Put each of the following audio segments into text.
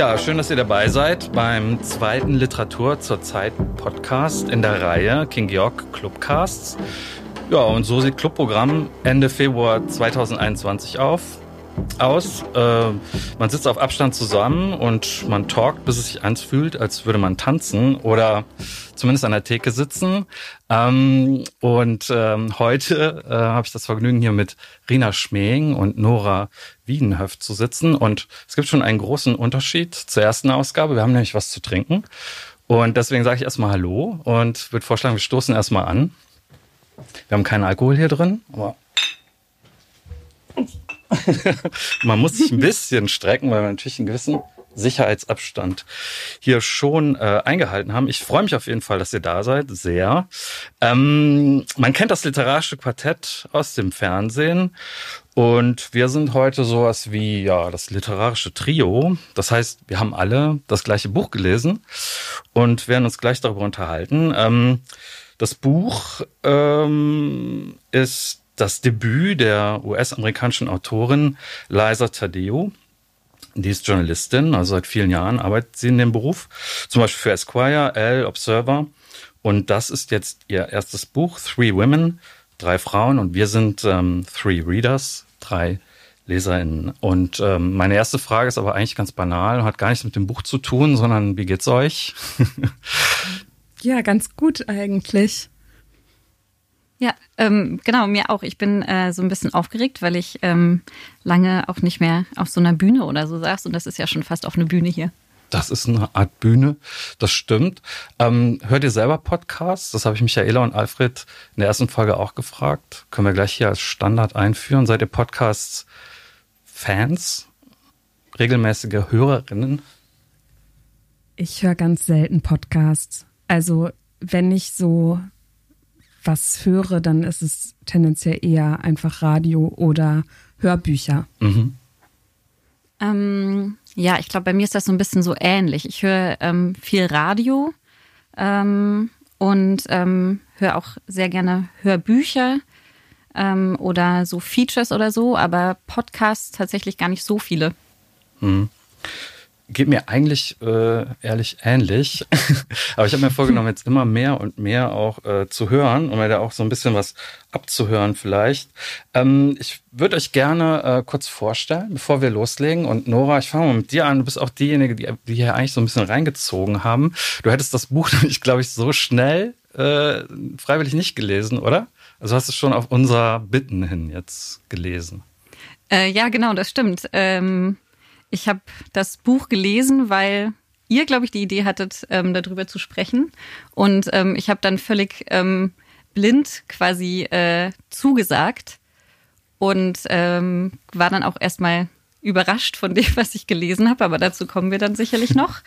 Ja, schön, dass ihr dabei seid beim zweiten Literatur zur Zeit Podcast in der Reihe King Georg Clubcasts. Ja, und so sieht Clubprogramm Ende Februar 2021 auf aus. Äh, man sitzt auf Abstand zusammen und man talkt, bis es sich eins fühlt, als würde man tanzen oder zumindest an der Theke sitzen. Ähm, und ähm, heute äh, habe ich das Vergnügen, hier mit Rina Schmeing und Nora Wiedenhöft zu sitzen. Und es gibt schon einen großen Unterschied zur ersten Ausgabe. Wir haben nämlich was zu trinken. Und deswegen sage ich erstmal Hallo und würde vorschlagen, wir stoßen erstmal an. Wir haben keinen Alkohol hier drin, aber man muss sich ein bisschen strecken, weil wir natürlich einen gewissen Sicherheitsabstand hier schon äh, eingehalten haben. Ich freue mich auf jeden Fall, dass ihr da seid, sehr. Ähm, man kennt das literarische Quartett aus dem Fernsehen und wir sind heute sowas wie ja das literarische Trio. Das heißt, wir haben alle das gleiche Buch gelesen und werden uns gleich darüber unterhalten. Ähm, das Buch ähm, ist das Debüt der US-amerikanischen Autorin Liza Tadeo. Die ist Journalistin, also seit vielen Jahren arbeitet sie in dem Beruf, zum Beispiel für Esquire, Elle, Observer. Und das ist jetzt ihr erstes Buch, Three Women, drei Frauen. Und wir sind ähm, Three Readers, drei LeserInnen. Und ähm, meine erste Frage ist aber eigentlich ganz banal und hat gar nichts mit dem Buch zu tun, sondern wie geht's euch? ja, ganz gut eigentlich. Ja, ähm, genau, mir auch. Ich bin äh, so ein bisschen aufgeregt, weil ich ähm, lange auch nicht mehr auf so einer Bühne oder so saß und das ist ja schon fast auf eine Bühne hier. Das ist eine Art Bühne, das stimmt. Ähm, hört ihr selber Podcasts? Das habe ich Michaela und Alfred in der ersten Folge auch gefragt. Können wir gleich hier als Standard einführen. Seid ihr Podcasts-Fans? Regelmäßige Hörerinnen? Ich höre ganz selten Podcasts. Also wenn ich so was höre, dann ist es tendenziell eher einfach Radio oder Hörbücher. Mhm. Ähm, ja, ich glaube, bei mir ist das so ein bisschen so ähnlich. Ich höre ähm, viel Radio ähm, und ähm, höre auch sehr gerne Hörbücher ähm, oder so Features oder so, aber Podcasts tatsächlich gar nicht so viele. Mhm geht mir eigentlich äh, ehrlich ähnlich. Aber ich habe mir vorgenommen, jetzt immer mehr und mehr auch äh, zu hören, um mir da auch so ein bisschen was abzuhören vielleicht. Ähm, ich würde euch gerne äh, kurz vorstellen, bevor wir loslegen. Und Nora, ich fange mal mit dir an. Du bist auch diejenige, die, die hier eigentlich so ein bisschen reingezogen haben. Du hättest das Buch, ich glaube ich, so schnell äh, freiwillig nicht gelesen, oder? Also hast du es schon auf unserer Bitten hin jetzt gelesen. Äh, ja, genau, das stimmt. Ähm ich habe das Buch gelesen, weil ihr, glaube ich, die Idee hattet, ähm, darüber zu sprechen. Und ähm, ich habe dann völlig ähm, blind quasi äh, zugesagt und ähm, war dann auch erstmal überrascht von dem, was ich gelesen habe. Aber dazu kommen wir dann sicherlich noch.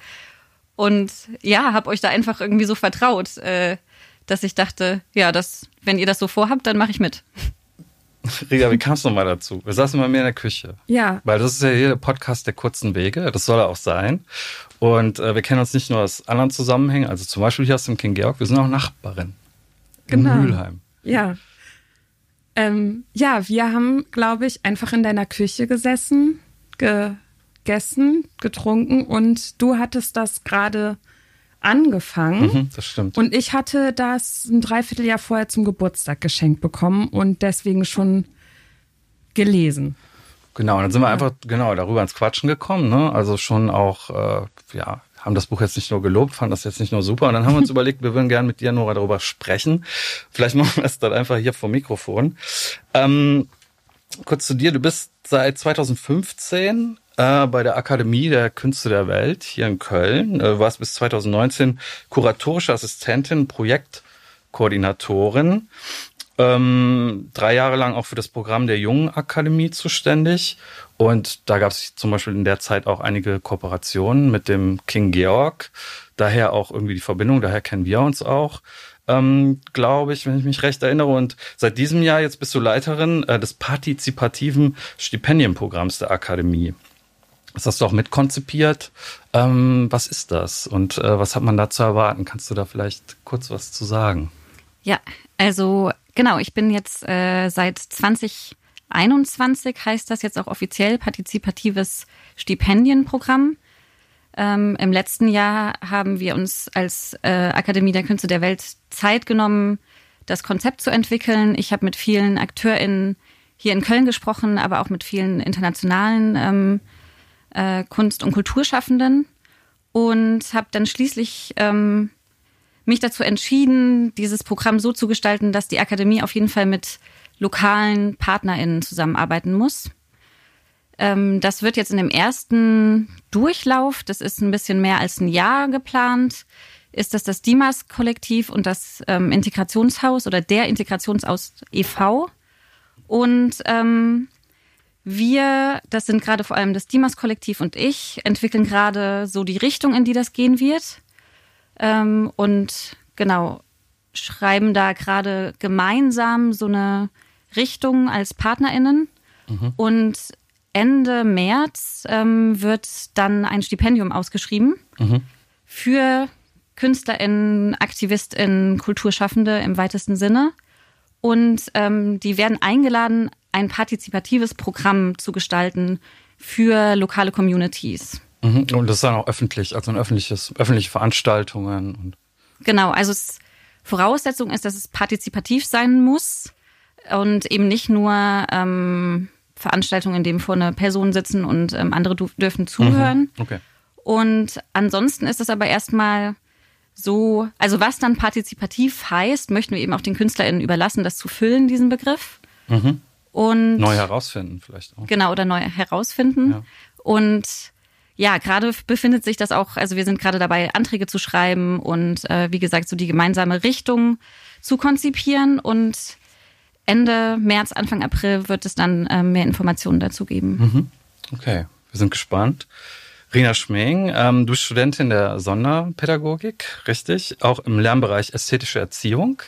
Und ja, habe euch da einfach irgendwie so vertraut, äh, dass ich dachte, ja, das, wenn ihr das so vorhabt, dann mache ich mit. Riga, wie kam es nochmal dazu? Wir saßen bei mir in der Küche. Ja. Weil das ist ja hier der Podcast der kurzen Wege. Das soll er auch sein. Und äh, wir kennen uns nicht nur aus anderen Zusammenhängen, also zum Beispiel hier aus dem King Georg, wir sind auch Nachbarin. Genau. In Mülheim. Ja. Ähm, ja, wir haben, glaube ich, einfach in deiner Küche gesessen, gegessen, getrunken und du hattest das gerade angefangen. Mhm, das stimmt. Und ich hatte das ein Dreivierteljahr vorher zum Geburtstag geschenkt bekommen und deswegen schon gelesen. Genau, und dann sind wir einfach genau darüber ins Quatschen gekommen, ne? Also schon auch, äh, ja, haben das Buch jetzt nicht nur gelobt, fanden das jetzt nicht nur super. Und dann haben wir uns überlegt, wir würden gerne mit dir, Nora, darüber sprechen. Vielleicht machen wir es dann einfach hier vom Mikrofon. Ähm, kurz zu dir, du bist seit 2015 äh, bei der Akademie der Künste der Welt hier in Köln. Äh, warst bis 2019 kuratorische Assistentin, Projektkoordinatorin. Ähm, drei Jahre lang auch für das Programm der Jungen Akademie zuständig. Und da gab es zum Beispiel in der Zeit auch einige Kooperationen mit dem King Georg. Daher auch irgendwie die Verbindung, daher kennen wir uns auch. Ähm, glaube ich, wenn ich mich recht erinnere. Und seit diesem Jahr jetzt bist du Leiterin äh, des partizipativen Stipendienprogramms der Akademie. Das hast du auch mitkonzipiert. Ähm, was ist das und äh, was hat man da zu erwarten? Kannst du da vielleicht kurz was zu sagen? Ja, also genau, ich bin jetzt äh, seit 2021 heißt das jetzt auch offiziell partizipatives Stipendienprogramm. Ähm, Im letzten Jahr haben wir uns als äh, Akademie der Künste der Welt Zeit genommen, das Konzept zu entwickeln. Ich habe mit vielen AkteurInnen hier in Köln gesprochen, aber auch mit vielen internationalen ähm, äh, Kunst- und Kulturschaffenden und habe dann schließlich ähm, mich dazu entschieden, dieses Programm so zu gestalten, dass die Akademie auf jeden Fall mit lokalen PartnerInnen zusammenarbeiten muss. Ähm, das wird jetzt in dem ersten Durchlauf, das ist ein bisschen mehr als ein Jahr geplant, ist das das Dimas-Kollektiv und das ähm, Integrationshaus oder der Integrationshaus e.V. Und ähm, wir, das sind gerade vor allem das Dimas-Kollektiv und ich, entwickeln gerade so die Richtung, in die das gehen wird. Ähm, und genau, schreiben da gerade gemeinsam so eine Richtung als PartnerInnen. Mhm. Und Ende März ähm, wird dann ein Stipendium ausgeschrieben mhm. für KünstlerInnen, AktivistInnen, Kulturschaffende im weitesten Sinne. Und ähm, die werden eingeladen, ein partizipatives Programm zu gestalten für lokale Communities. Mhm. Und das ist dann auch öffentlich, also ein öffentliches, öffentliche Veranstaltungen. Und genau, also es, Voraussetzung ist, dass es partizipativ sein muss und eben nicht nur ähm, Veranstaltungen, in denen vorne Personen sitzen und ähm, andere dürfen zuhören. Mhm. Okay. Und ansonsten ist es aber erstmal so, also was dann partizipativ heißt, möchten wir eben auch den KünstlerInnen überlassen, das zu füllen, diesen Begriff. Mhm. Und neu herausfinden vielleicht auch. Genau, oder neu herausfinden. Ja. Und ja, gerade befindet sich das auch, also wir sind gerade dabei, Anträge zu schreiben und äh, wie gesagt, so die gemeinsame Richtung zu konzipieren und Ende März, Anfang April wird es dann äh, mehr Informationen dazu geben. Mhm. Okay, wir sind gespannt. Rina Schmeng, ähm, du bist Studentin der Sonderpädagogik, richtig? Auch im Lernbereich ästhetische Erziehung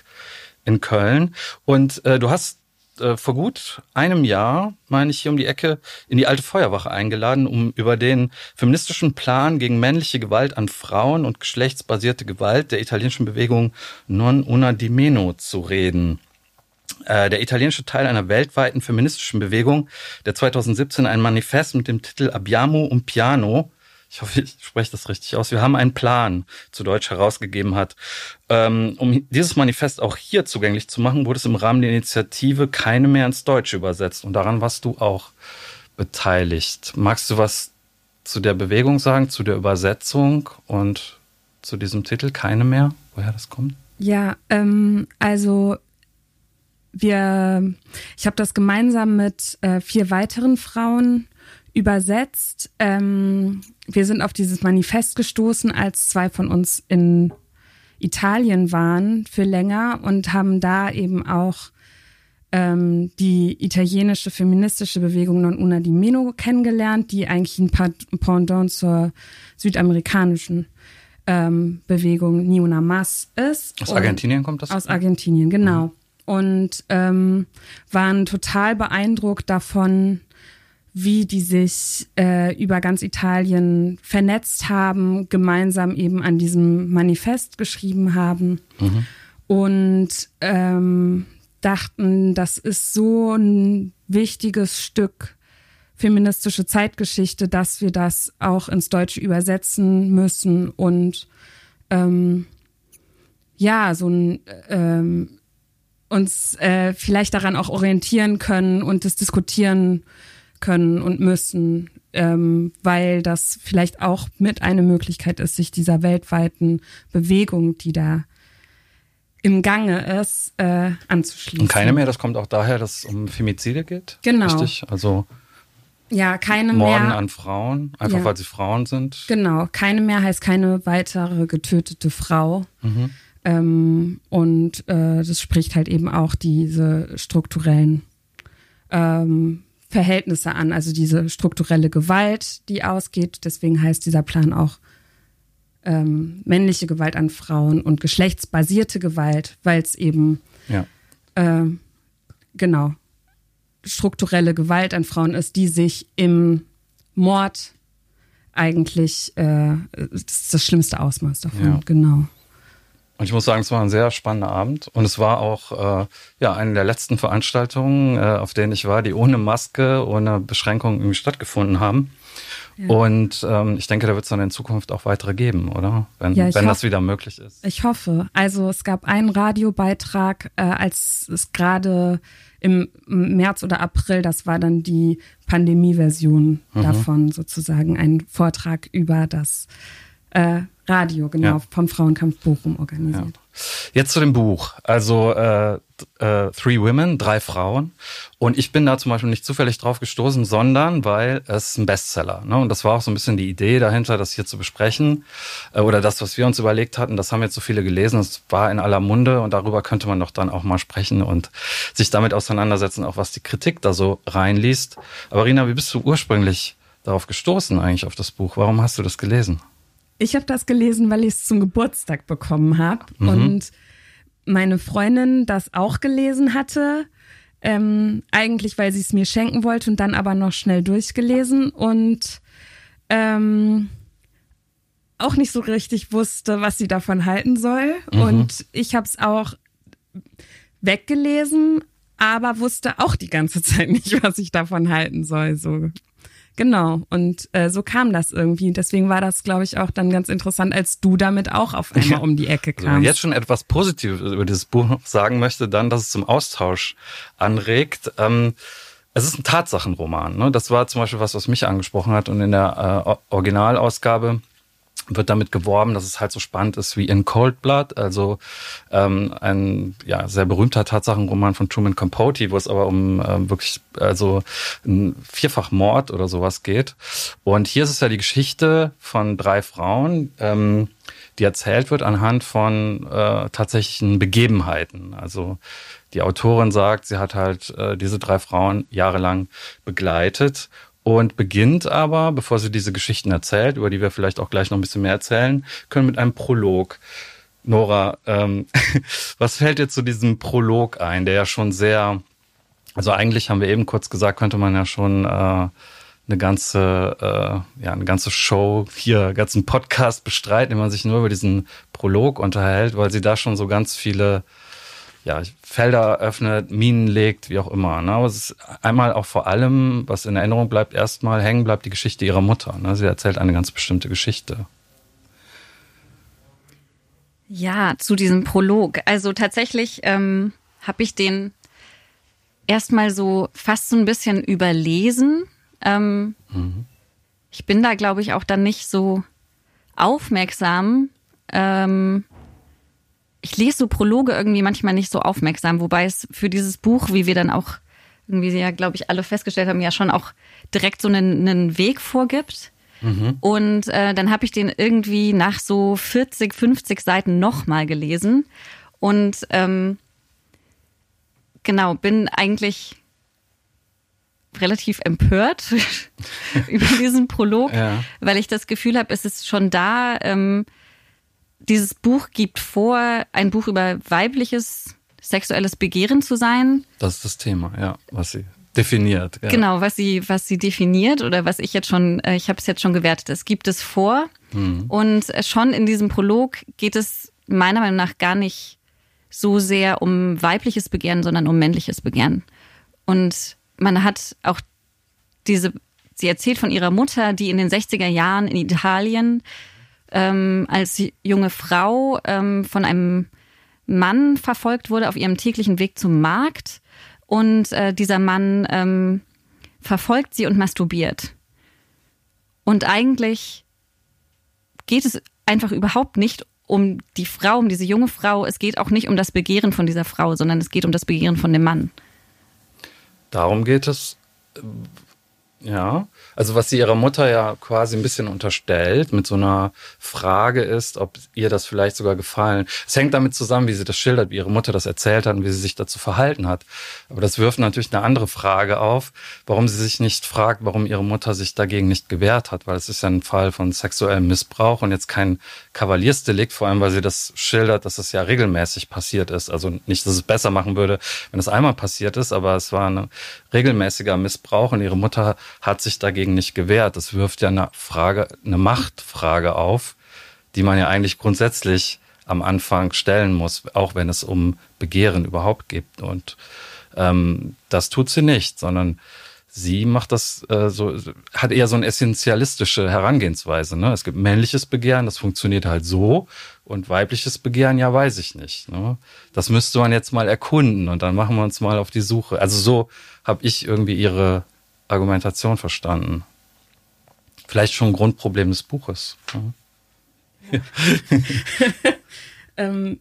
in Köln. Und äh, du hast äh, vor gut einem Jahr, meine ich, hier um die Ecke in die alte Feuerwache eingeladen, um über den feministischen Plan gegen männliche Gewalt an Frauen und geschlechtsbasierte Gewalt der italienischen Bewegung Non Una di Meno zu reden. Äh, der italienische Teil einer weltweiten feministischen Bewegung, der 2017 ein Manifest mit dem Titel Abbiamo un Piano ich hoffe, ich spreche das richtig aus. Wir haben einen Plan zu Deutsch herausgegeben hat. Ähm, um dieses Manifest auch hier zugänglich zu machen, wurde es im Rahmen der Initiative keine mehr ins Deutsche übersetzt. Und daran warst du auch beteiligt. Magst du was zu der Bewegung sagen, zu der Übersetzung und zu diesem Titel keine mehr, woher das kommt? Ja, ähm, also wir, ich habe das gemeinsam mit äh, vier weiteren Frauen übersetzt. Ähm, wir sind auf dieses Manifest gestoßen, als zwei von uns in Italien waren für länger und haben da eben auch ähm, die italienische feministische Bewegung Non Una di Meno kennengelernt, die eigentlich ein Pendant zur südamerikanischen ähm, Bewegung Ni Una Mas ist. Aus Argentinien kommt das? Aus Argentinien, genau. Mhm. Und ähm, waren total beeindruckt davon, wie die sich äh, über ganz Italien vernetzt haben, gemeinsam eben an diesem Manifest geschrieben haben mhm. und ähm, dachten, das ist so ein wichtiges Stück feministische Zeitgeschichte, dass wir das auch ins Deutsche übersetzen müssen und ähm, ja, so ein ähm, uns äh, vielleicht daran auch orientieren können und das diskutieren können und müssen, ähm, weil das vielleicht auch mit eine Möglichkeit ist, sich dieser weltweiten Bewegung, die da im Gange ist, äh, anzuschließen. Und keine mehr, das kommt auch daher, dass es um Femizide geht. Genau. Richtig? Also ja, keine Morden mehr. an Frauen, einfach ja. weil sie Frauen sind. Genau, keine mehr heißt keine weitere getötete Frau. Mhm. Ähm, und äh, das spricht halt eben auch diese strukturellen ähm, Verhältnisse an, also diese strukturelle Gewalt, die ausgeht. Deswegen heißt dieser Plan auch ähm, männliche Gewalt an Frauen und geschlechtsbasierte Gewalt, weil es eben ja. äh, genau strukturelle Gewalt an Frauen ist, die sich im Mord eigentlich äh, das, ist das schlimmste Ausmaß davon, ja. genau. Und ich muss sagen, es war ein sehr spannender Abend. Und es war auch äh, ja eine der letzten Veranstaltungen, äh, auf denen ich war, die ohne Maske, ohne Beschränkung irgendwie stattgefunden haben. Ja. Und ähm, ich denke, da wird es dann in Zukunft auch weitere geben, oder? Wenn, ja, wenn das wieder möglich ist. Ich hoffe. Also es gab einen Radiobeitrag, äh, als es gerade im März oder April, das war dann die Pandemie-Version mhm. davon, sozusagen ein Vortrag über das äh, Radio, genau, ja. vom Frauenkampf Bochum organisiert. Ja. Jetzt zu dem Buch. Also äh, äh, Three Women, drei Frauen. Und ich bin da zum Beispiel nicht zufällig drauf gestoßen, sondern weil es ein Bestseller. Ne? Und das war auch so ein bisschen die Idee dahinter, das hier zu besprechen. Äh, oder das, was wir uns überlegt hatten, das haben jetzt so viele gelesen. Das war in aller Munde und darüber könnte man doch dann auch mal sprechen und sich damit auseinandersetzen, auch was die Kritik da so reinliest. Aber Rina, wie bist du ursprünglich darauf gestoßen eigentlich auf das Buch? Warum hast du das gelesen? Ich habe das gelesen, weil ich es zum Geburtstag bekommen habe mhm. und meine Freundin das auch gelesen hatte. Ähm, eigentlich, weil sie es mir schenken wollte und dann aber noch schnell durchgelesen und ähm, auch nicht so richtig wusste, was sie davon halten soll. Mhm. Und ich habe es auch weggelesen, aber wusste auch die ganze Zeit nicht, was ich davon halten soll. So Genau, und äh, so kam das irgendwie. Deswegen war das, glaube ich, auch dann ganz interessant, als du damit auch auf einmal um die Ecke kamst. Wenn man jetzt schon etwas Positives über dieses Buch sagen möchte, dann, dass es zum Austausch anregt. Ähm, es ist ein Tatsachenroman. Ne? Das war zum Beispiel was, was mich angesprochen hat. Und in der äh, Originalausgabe wird damit geworben, dass es halt so spannend ist wie in Cold Blood, also ähm, ein ja, sehr berühmter Tatsachenroman von Truman Capote, wo es aber um ähm, wirklich also ein Vierfachmord oder sowas geht. Und hier ist es ja die Geschichte von drei Frauen, ähm, die erzählt wird anhand von äh, tatsächlichen Begebenheiten. Also die Autorin sagt, sie hat halt äh, diese drei Frauen jahrelang begleitet und beginnt aber, bevor sie diese Geschichten erzählt, über die wir vielleicht auch gleich noch ein bisschen mehr erzählen können, mit einem Prolog. Nora, ähm, was fällt dir zu diesem Prolog ein, der ja schon sehr, also eigentlich haben wir eben kurz gesagt, könnte man ja schon äh, eine ganze, äh, ja, eine ganze Show hier, einen ganzen Podcast bestreiten, wenn man sich nur über diesen Prolog unterhält, weil sie da schon so ganz viele ja, Felder öffnet, Minen legt, wie auch immer. Ne? Aber es ist einmal auch vor allem, was in Erinnerung bleibt, erstmal hängen bleibt die Geschichte ihrer Mutter. Ne? Sie erzählt eine ganz bestimmte Geschichte. Ja, zu diesem Prolog. Also tatsächlich ähm, habe ich den erstmal so fast so ein bisschen überlesen. Ähm, mhm. Ich bin da, glaube ich, auch dann nicht so aufmerksam. Ähm, ich lese so Prologe irgendwie manchmal nicht so aufmerksam, wobei es für dieses Buch, wie wir dann auch irgendwie ja, glaube ich, alle festgestellt haben, ja schon auch direkt so einen, einen Weg vorgibt. Mhm. Und äh, dann habe ich den irgendwie nach so 40, 50 Seiten nochmal gelesen. Und ähm, genau, bin eigentlich relativ empört über diesen Prolog, ja. weil ich das Gefühl habe, es ist schon da. Ähm, dieses Buch gibt vor, ein Buch über weibliches sexuelles Begehren zu sein. Das ist das Thema, ja, was sie definiert. Ja. Genau, was sie, was sie definiert oder was ich jetzt schon, äh, ich habe es jetzt schon gewertet. Es gibt es vor mhm. und schon in diesem Prolog geht es meiner Meinung nach gar nicht so sehr um weibliches Begehren, sondern um männliches Begehren. Und man hat auch diese, sie erzählt von ihrer Mutter, die in den 60er Jahren in Italien ähm, als junge Frau ähm, von einem Mann verfolgt wurde auf ihrem täglichen Weg zum Markt und äh, dieser Mann ähm, verfolgt sie und masturbiert. Und eigentlich geht es einfach überhaupt nicht um die Frau, um diese junge Frau. Es geht auch nicht um das Begehren von dieser Frau, sondern es geht um das Begehren von dem Mann. Darum geht es ja, also was sie ihrer Mutter ja quasi ein bisschen unterstellt mit so einer Frage ist, ob ihr das vielleicht sogar gefallen. Es hängt damit zusammen, wie sie das schildert, wie ihre Mutter das erzählt hat und wie sie sich dazu verhalten hat. Aber das wirft natürlich eine andere Frage auf, warum sie sich nicht fragt, warum ihre Mutter sich dagegen nicht gewehrt hat, weil es ist ja ein Fall von sexuellem Missbrauch und jetzt kein Kavaliersdelikt, vor allem weil sie das schildert, dass es ja regelmäßig passiert ist. Also nicht, dass es besser machen würde, wenn es einmal passiert ist, aber es war ein regelmäßiger Missbrauch und ihre Mutter hat sich dagegen nicht gewehrt. Das wirft ja eine Frage, eine Machtfrage auf, die man ja eigentlich grundsätzlich am Anfang stellen muss, auch wenn es um Begehren überhaupt geht. Und ähm, das tut sie nicht, sondern sie macht das äh, so, hat eher so eine essentialistische Herangehensweise. Ne? Es gibt männliches Begehren, das funktioniert halt so, und weibliches Begehren, ja, weiß ich nicht. Ne? Das müsste man jetzt mal erkunden und dann machen wir uns mal auf die Suche. Also so habe ich irgendwie ihre Argumentation verstanden. Vielleicht schon ein Grundproblem des Buches. Ne? ähm,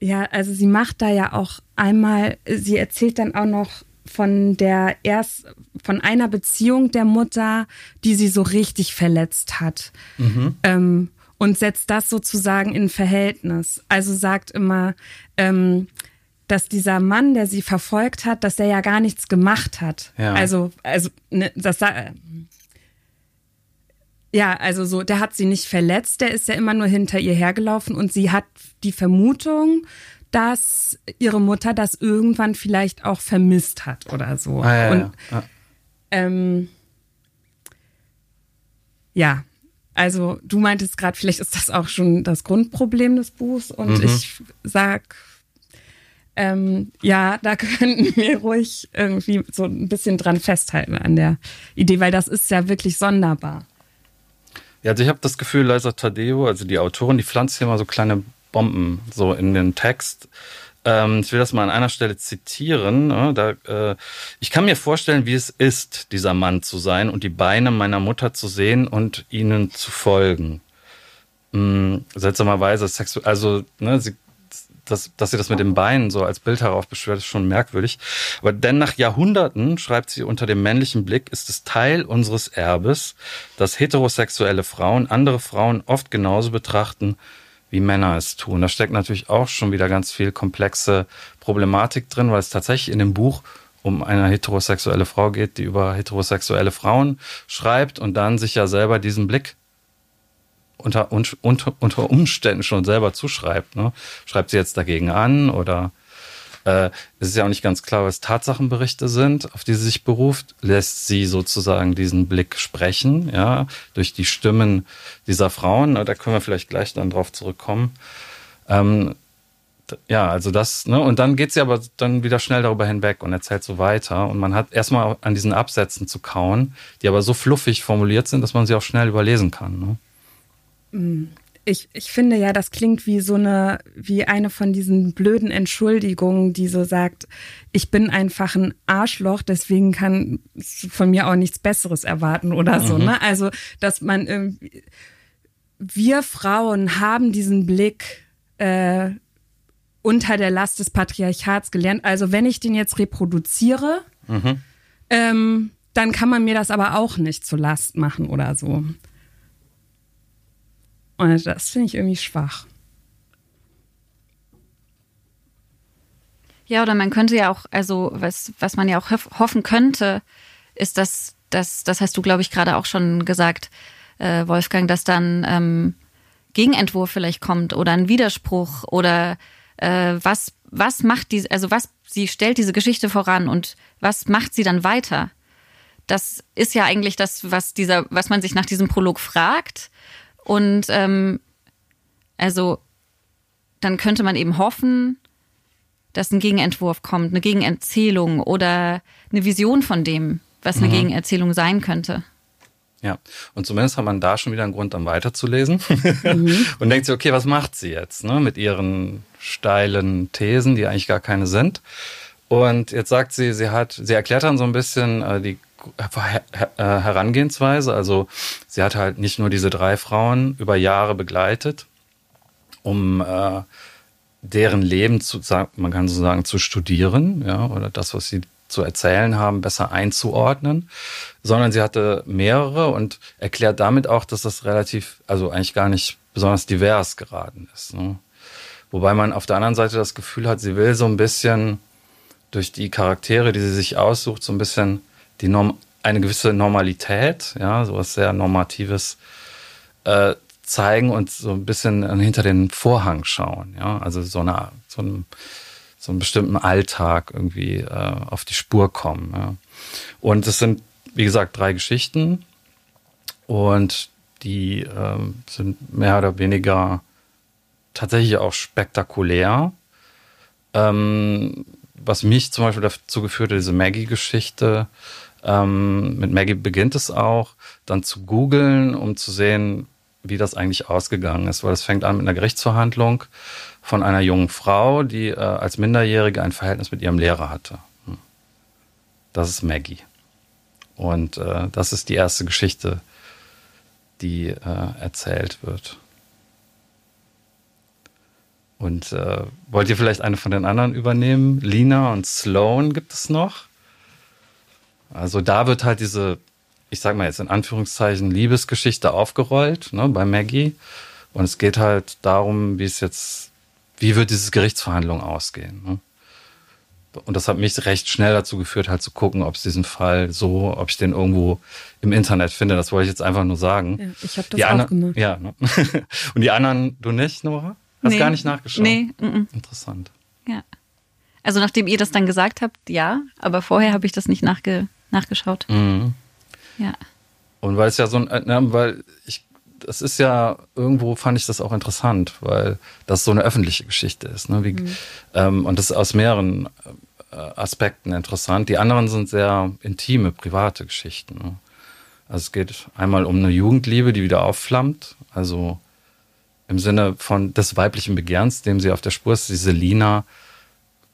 ja, also sie macht da ja auch einmal, sie erzählt dann auch noch von der erst von einer Beziehung der Mutter, die sie so richtig verletzt hat. Mhm. Ähm, und setzt das sozusagen in Verhältnis. Also sagt immer, ähm, dass dieser Mann, der sie verfolgt hat, dass der ja gar nichts gemacht hat. Ja. Also, also ne, das äh, ja, also so, der hat sie nicht verletzt, der ist ja immer nur hinter ihr hergelaufen und sie hat die Vermutung, dass ihre Mutter das irgendwann vielleicht auch vermisst hat oder so. Ah, ja, und, ja. Ah. Ähm, ja, also du meintest gerade, vielleicht ist das auch schon das Grundproblem des Buchs und mhm. ich sag, ähm, ja, da könnten wir ruhig irgendwie so ein bisschen dran festhalten an der Idee, weil das ist ja wirklich sonderbar. Ja, also ich habe das Gefühl, Liza Tadeo, also die Autorin, die pflanzt hier mal so kleine Bomben so in den Text. Ähm, ich will das mal an einer Stelle zitieren. Ne? Da, äh, ich kann mir vorstellen, wie es ist, dieser Mann zu sein und die Beine meiner Mutter zu sehen und ihnen zu folgen. Hm, seltsamerweise, also ne, sie dass, dass sie das mit den Beinen so als Bild heraufbeschwört, ist schon merkwürdig. Aber denn nach Jahrhunderten, schreibt sie unter dem männlichen Blick, ist es Teil unseres Erbes, dass heterosexuelle Frauen andere Frauen oft genauso betrachten, wie Männer es tun. Da steckt natürlich auch schon wieder ganz viel komplexe Problematik drin, weil es tatsächlich in dem Buch um eine heterosexuelle Frau geht, die über heterosexuelle Frauen schreibt und dann sich ja selber diesen Blick unter, unter, unter Umständen schon selber zuschreibt. Ne? Schreibt sie jetzt dagegen an oder äh, es ist ja auch nicht ganz klar, was Tatsachenberichte sind, auf die sie sich beruft. Lässt sie sozusagen diesen Blick sprechen, ja, durch die Stimmen dieser Frauen. Da können wir vielleicht gleich dann drauf zurückkommen. Ähm, ja, also das, ne, und dann geht sie aber dann wieder schnell darüber hinweg und erzählt so weiter. Und man hat erstmal an diesen Absätzen zu kauen, die aber so fluffig formuliert sind, dass man sie auch schnell überlesen kann. Ne? Ich, ich finde ja, das klingt wie so eine, wie eine von diesen blöden Entschuldigungen, die so sagt, ich bin einfach ein Arschloch, deswegen kann von mir auch nichts Besseres erwarten oder so, mhm. ne? Also, dass man irgendwie, wir Frauen haben diesen Blick, äh, unter der Last des Patriarchats gelernt. Also wenn ich den jetzt reproduziere, mhm. ähm, dann kann man mir das aber auch nicht zur Last machen oder so. Und das finde ich irgendwie schwach. Ja, oder man könnte ja auch, also was, was man ja auch hoffen könnte, ist, dass, dass das hast du, glaube ich, gerade auch schon gesagt, äh, Wolfgang, dass dann ähm, Gegenentwurf vielleicht kommt oder ein Widerspruch oder äh, was, was macht diese, also was, sie stellt diese Geschichte voran und was macht sie dann weiter? Das ist ja eigentlich das, was dieser, was man sich nach diesem Prolog fragt. Und ähm, also dann könnte man eben hoffen, dass ein Gegenentwurf kommt, eine Gegenerzählung oder eine Vision von dem, was eine mhm. Gegenerzählung sein könnte. Ja, und zumindest hat man da schon wieder einen Grund, dann weiterzulesen mhm. und denkt sich, okay, was macht sie jetzt ne, mit ihren steilen Thesen, die eigentlich gar keine sind. Und jetzt sagt sie, sie hat, sie erklärt dann so ein bisschen äh, die Herangehensweise. Also sie hat halt nicht nur diese drei Frauen über Jahre begleitet, um äh, deren Leben zu, man kann so sagen, zu studieren, ja, oder das, was sie zu erzählen haben, besser einzuordnen, sondern sie hatte mehrere und erklärt damit auch, dass das relativ, also eigentlich gar nicht besonders divers geraten ist. Ne? Wobei man auf der anderen Seite das Gefühl hat, sie will so ein bisschen durch die Charaktere, die sie sich aussucht, so ein bisschen die Norm eine gewisse Normalität, ja, sowas sehr Normatives äh, zeigen und so ein bisschen hinter den Vorhang schauen, ja, also so eine so einen, so einen bestimmten Alltag irgendwie äh, auf die Spur kommen. Ja. Und es sind, wie gesagt, drei Geschichten und die äh, sind mehr oder weniger tatsächlich auch spektakulär. Ähm, was mich zum Beispiel dazu geführt hat, diese Maggie-Geschichte, Ähm, mit Maggie beginnt es auch, dann zu googeln, um zu sehen, wie das eigentlich ausgegangen ist, weil es fängt an mit einer Gerichtsverhandlung von einer jungen Frau, die äh, als Minderjährige ein Verhältnis mit ihrem Lehrer hatte. Hm. Das ist Maggie. Und äh, das ist die erste Geschichte, die äh, erzählt wird. Und äh, wollt ihr vielleicht eine von den anderen übernehmen? Lina und Sloan gibt es noch. Also da wird halt diese, ich sag mal jetzt in Anführungszeichen, Liebesgeschichte aufgerollt, ne, bei Maggie. Und es geht halt darum, wie es jetzt, wie wird diese Gerichtsverhandlung ausgehen. Ne? Und das hat mich recht schnell dazu geführt, halt zu gucken, ob es diesen Fall so, ob ich den irgendwo im Internet finde. Das wollte ich jetzt einfach nur sagen. Ja, ich habe das die auch gemacht. Ja. Ne? Und die anderen, du nicht, Nora? Hast Nee. gar nicht nachgeschaut? Nee, mm, mm. Interessant. ja. Also nachdem ihr das dann gesagt habt, ja, aber vorher habe ich das nicht nachge nachgeschaut. Mhm. Ja. Und weil es ja so ein, äh, ne, weil ich, das ist ja, irgendwo fand ich das auch interessant, weil das so eine öffentliche Geschichte ist. Ne? Wie, ähm, und das ist aus mehreren äh, Aspekten interessant. Die anderen sind sehr intime, private Geschichten. Ne? Also es geht einmal um eine Jugendliebe, die wieder aufflammt. Also im Sinne von des weiblichen Begehrens, dem sie auf der Spur ist, diese Lina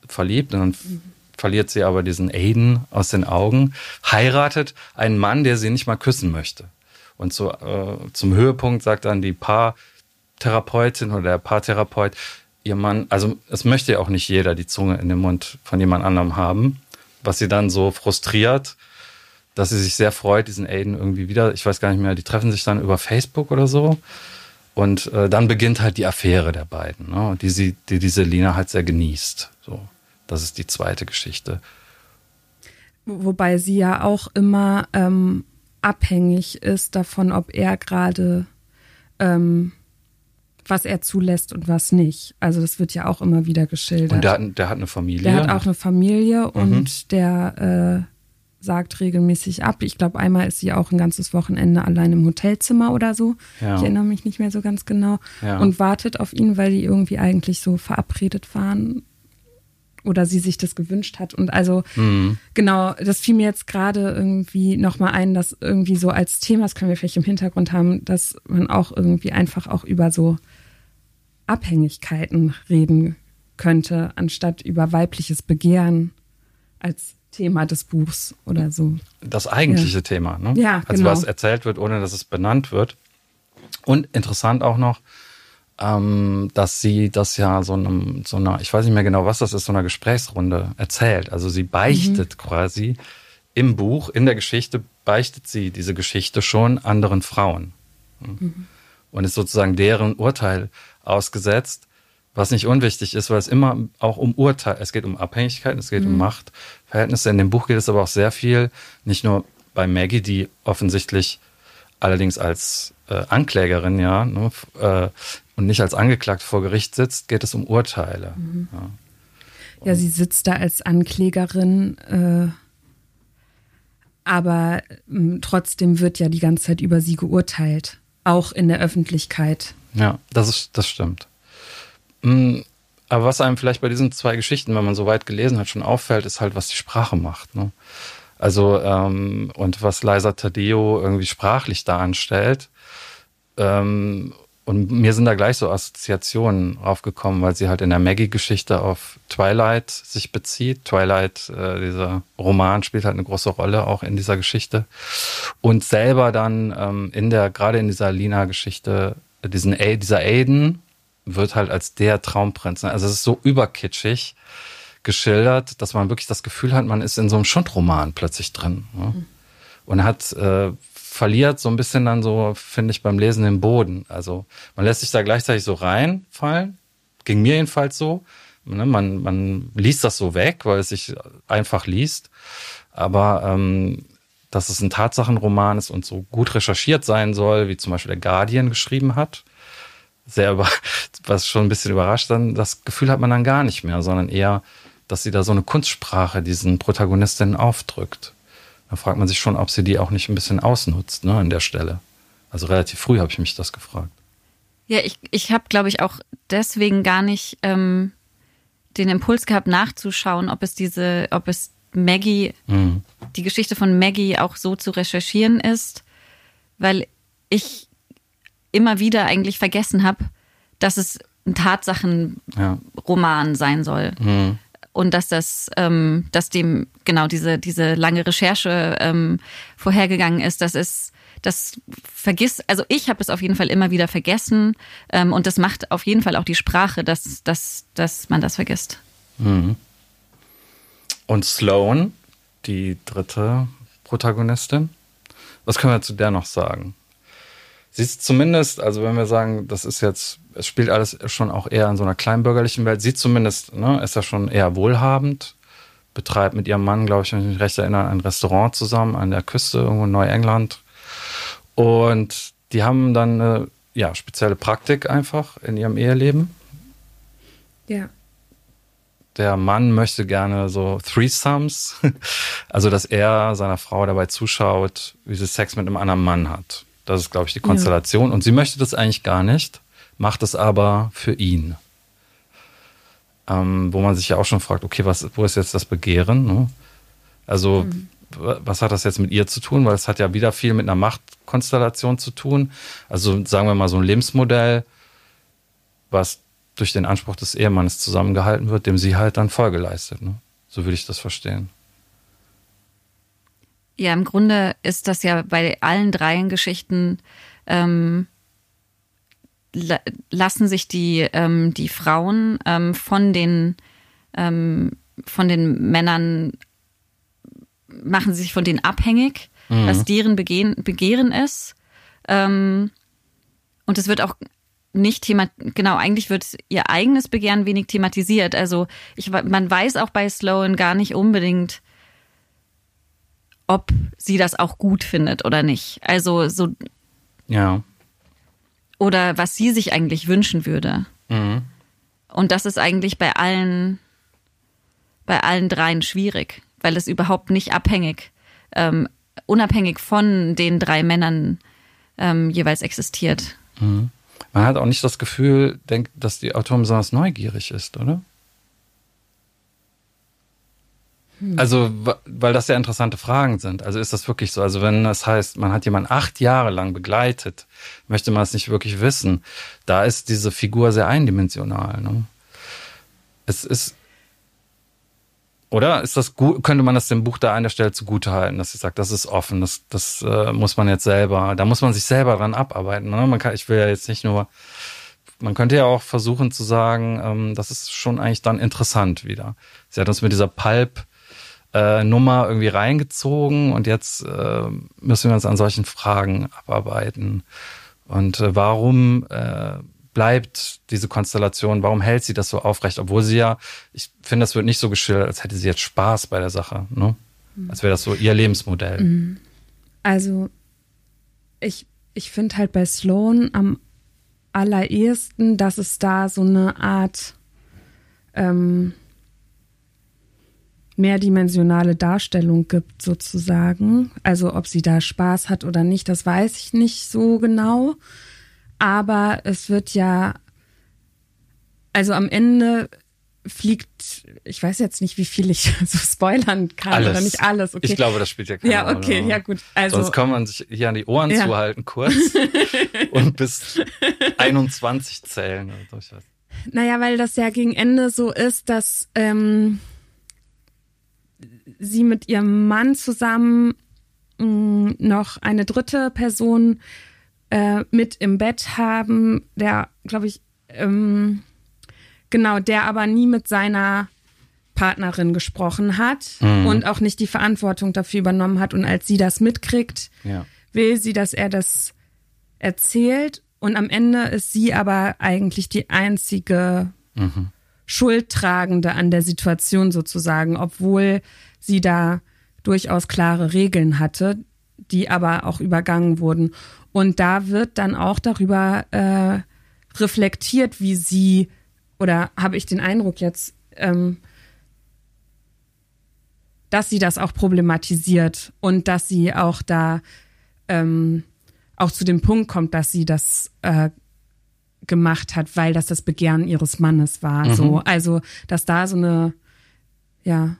verliebt und dann verliert sie aber diesen Aiden aus den Augen, heiratet einen Mann, der sie nicht mal küssen möchte. Und so äh, zum Höhepunkt sagt dann die Paartherapeutin oder der Paartherapeut, ihr Mann, also es möchte ja auch nicht jeder die Zunge in den Mund von jemand anderem haben, was sie dann so frustriert, dass sie sich sehr freut, diesen Aiden irgendwie wieder, ich weiß gar nicht mehr, die treffen sich dann über Facebook oder so. Und äh, dann beginnt halt die Affäre der beiden, ne? die, sie, die diese Lina halt sehr genießt. So, das ist die zweite Geschichte. Wobei sie ja auch immer ähm, abhängig ist davon, ob er gerade ähm, was er zulässt und was nicht. Also das wird ja auch immer wieder geschildert. Und der, hat- der hat eine Familie. Der hat auch eine Familie Mhm. und der äh, sagt regelmäßig ab. Ich glaube, einmal ist sie auch ein ganzes Wochenende allein im Hotelzimmer oder so. Ja. Ich erinnere mich nicht mehr so ganz genau. Ja. Und wartet auf ihn, weil die irgendwie eigentlich so verabredet waren oder sie sich das gewünscht hat. Und also Mhm. genau, das fiel mir jetzt gerade irgendwie nochmal ein, dass irgendwie so als Thema, das können wir vielleicht im Hintergrund haben, dass man auch irgendwie einfach auch über so Abhängigkeiten reden könnte, anstatt über weibliches Begehren als Thema des Buchs oder so. das eigentliche Thema, ne? Ja, Also genau. was erzählt wird, ohne dass es benannt wird. Und interessant auch noch, ähm, dass sie das ja so einem, so einer, ich weiß nicht mehr genau, was das ist, so einer Gesprächsrunde erzählt. Also sie beichtet quasi im Buch, in der Geschichte, beichtet sie diese Geschichte schon anderen Frauen. Und ist sozusagen deren Urteil ausgesetzt, was nicht unwichtig ist, weil es immer auch um Urteil, es geht um Abhängigkeit, es geht um Machtverhältnisse. In dem Buch geht es aber auch sehr viel, nicht nur bei Maggie, die offensichtlich allerdings als äh, Anklägerin, ja, ne, äh, und nicht als Angeklagte vor Gericht sitzt, geht es um Urteile. Ja. Ja, sie sitzt da als Anklägerin, äh, aber ähm, trotzdem wird ja die ganze Zeit über sie geurteilt, auch in der Öffentlichkeit. Ja, das ist, das stimmt. Mm, Aber was einem vielleicht bei diesen zwei Geschichten, wenn man so weit gelesen hat, schon auffällt, ist halt, was die Sprache macht. Ne? Also, ähm, und was Liza Tadeo irgendwie sprachlich da anstellt. Ähm, und mir sind da gleich so Assoziationen aufgekommen, weil sie halt in der Maggie-Geschichte auf Twilight sich bezieht. Twilight, äh, dieser Roman spielt halt eine große Rolle auch in dieser Geschichte. Und selber dann ähm, in der, gerade in dieser Lina-Geschichte, diesen, A- dieser Aiden wird halt als der Traumprinz. ne? Also es ist so überkitschig geschildert, dass man wirklich das Gefühl hat, man ist in so einem Schundroman plötzlich drin. Ne? Und hat äh, verliert so ein bisschen dann so, finde ich, beim Lesen den Boden. Also man lässt sich da gleichzeitig so reinfallen. Ging mir jedenfalls so. Ne? Man, man liest das so weg, weil es sich einfach liest. Aber ähm, dass es ein Tatsachenroman ist und so gut recherchiert sein soll, wie zum Beispiel der Guardian geschrieben hat, sehr über, was schon ein bisschen überrascht, dann das Gefühl hat man dann gar nicht mehr, sondern eher, dass sie da so eine Kunstsprache diesen Protagonistinnen aufdrückt. Da fragt man sich schon, ob sie die auch nicht ein bisschen ausnutzt, ne, an der Stelle. Also relativ früh habe ich mich das gefragt. Ja, ich, ich habe, glaube ich, auch deswegen gar nicht ähm, den Impuls gehabt, nachzuschauen, ob es diese, ob es Maggie, Mhm. die Geschichte von Maggie auch so zu recherchieren ist, weil ich immer wieder eigentlich vergessen habe, dass es ein Tatsachenroman Ja. sein soll. Mhm. Und dass das, ähm, dass dem genau diese, diese lange Recherche ähm, vorhergegangen ist, das ist, das vergisst, also ich habe es auf jeden Fall immer wieder vergessen ähm, und das macht auf jeden Fall auch die Sprache, dass, dass, dass man das vergisst. Und Sloane, die dritte Protagonistin. Was können wir zu der noch sagen? Sie ist zumindest, also wenn wir sagen, das ist jetzt, es spielt alles schon auch eher in so einer kleinbürgerlichen Welt, sie zumindest, ne, ist ja schon eher wohlhabend, betreibt mit ihrem Mann, glaube ich, wenn ich mich recht erinnere, ein Restaurant zusammen an der Küste irgendwo in Neuengland. Und die haben dann eine ja, spezielle Praktik einfach in ihrem Eheleben. Ja. der Mann möchte gerne so Threesomes, also dass er seiner Frau dabei zuschaut, wie sie Sex mit einem anderen Mann hat. Das ist, glaube ich, die Konstellation. Und sie möchte das eigentlich gar nicht, macht es aber für ihn. Ähm, wo man sich ja auch schon fragt, okay, was, wo ist jetzt das Begehren? Ne? Also, w- was hat das jetzt mit ihr zu tun? Weil es hat ja wieder viel mit einer Machtkonstellation zu tun. Also sagen wir mal so ein Lebensmodell, was durch den Anspruch des Ehemannes zusammengehalten wird, dem sie halt dann Folge leistet. Ne? So würde ich das verstehen. Ja, im Grunde ist das ja bei allen dreien Geschichten ähm, lassen sich die ähm, die Frauen ähm, von den ähm, von den Männern machen sie sich von denen abhängig, was deren Begehen, Begehren ist. Ähm, und es wird auch nicht thema genau eigentlich wird ihr eigenes Begehren wenig thematisiert. Also ich man weiß auch bei Sloan gar nicht unbedingt ob sie das auch gut findet oder nicht. Also so Ja. Oder was sie sich eigentlich wünschen würde. Mhm. Und das ist eigentlich bei allen bei allen dreien schwierig, weil es überhaupt nicht abhängig ähm, unabhängig von den drei Männern ähm, jeweils existiert. Man hat auch nicht das Gefühl, denkt, dass die Autorin besonders neugierig ist, oder? Also, wa- weil das ja interessante Fragen sind. Also ist das wirklich so? Also wenn das heißt, man hat jemanden acht Jahre lang begleitet, möchte man es nicht wirklich wissen. Da ist diese Figur sehr eindimensional. Ne? Es ist, oder ist das gut? Könnte man das dem Buch da an der Stelle zugute halten, dass sie sagt, das ist offen, das, das äh, muss man jetzt selber, da muss man sich selber dran abarbeiten. Ne? Man kann, ich will ja jetzt nicht nur man könnte ja auch versuchen zu sagen, ähm, das ist schon eigentlich dann interessant wieder. Sie hat uns mit dieser Pulp äh, Nummer irgendwie reingezogen und jetzt äh, müssen wir uns an solchen Fragen abarbeiten. Und äh, warum äh, bleibt diese Konstellation, warum hält sie das so aufrecht, obwohl sie ja, ich finde, das wird nicht so geschildert, als hätte sie jetzt Spaß bei der Sache, ne? Als wäre das so ihr Lebensmodell. Also, ich, ich finde halt bei Sloan am allerersten, dass es da so eine Art ähm, mehrdimensionale Darstellung gibt, sozusagen. Also, ob sie da Spaß hat oder nicht, das weiß ich nicht so genau. Aber es wird ja, also am Ende fliegt, ich weiß jetzt nicht, wie viel ich so spoilern kann oder nicht alles. Okay. Ich glaube, das spielt ja keine Ja, okay, Rolle. ja gut. Also Sonst kann man sich hier an die Ohren Ja. zuhalten kurz und bis 21 zählen. Oder so. Naja, weil das ja gegen Ende so ist, dass ähm, sie mit ihrem Mann zusammen mh, noch eine dritte Person äh, mit im Bett haben, der, glaube ich, ähm, genau, der aber nie mit seiner Partnerin gesprochen hat und auch nicht die Verantwortung dafür übernommen hat. Und als sie das mitkriegt, Ja. will sie, dass er das erzählt und am Ende ist sie aber eigentlich die einzige Schuldtragende an der Situation sozusagen, obwohl sie da durchaus klare Regeln hatte, die aber auch übergangen wurden. Und da wird dann auch darüber äh, reflektiert, wie sie, oder habe ich den Eindruck jetzt, ähm, dass sie das auch problematisiert und dass sie auch da ähm, auch zu dem Punkt kommt, dass sie das äh, gemacht hat, weil das das Begehren ihres Mannes war. So, also dass da so eine ja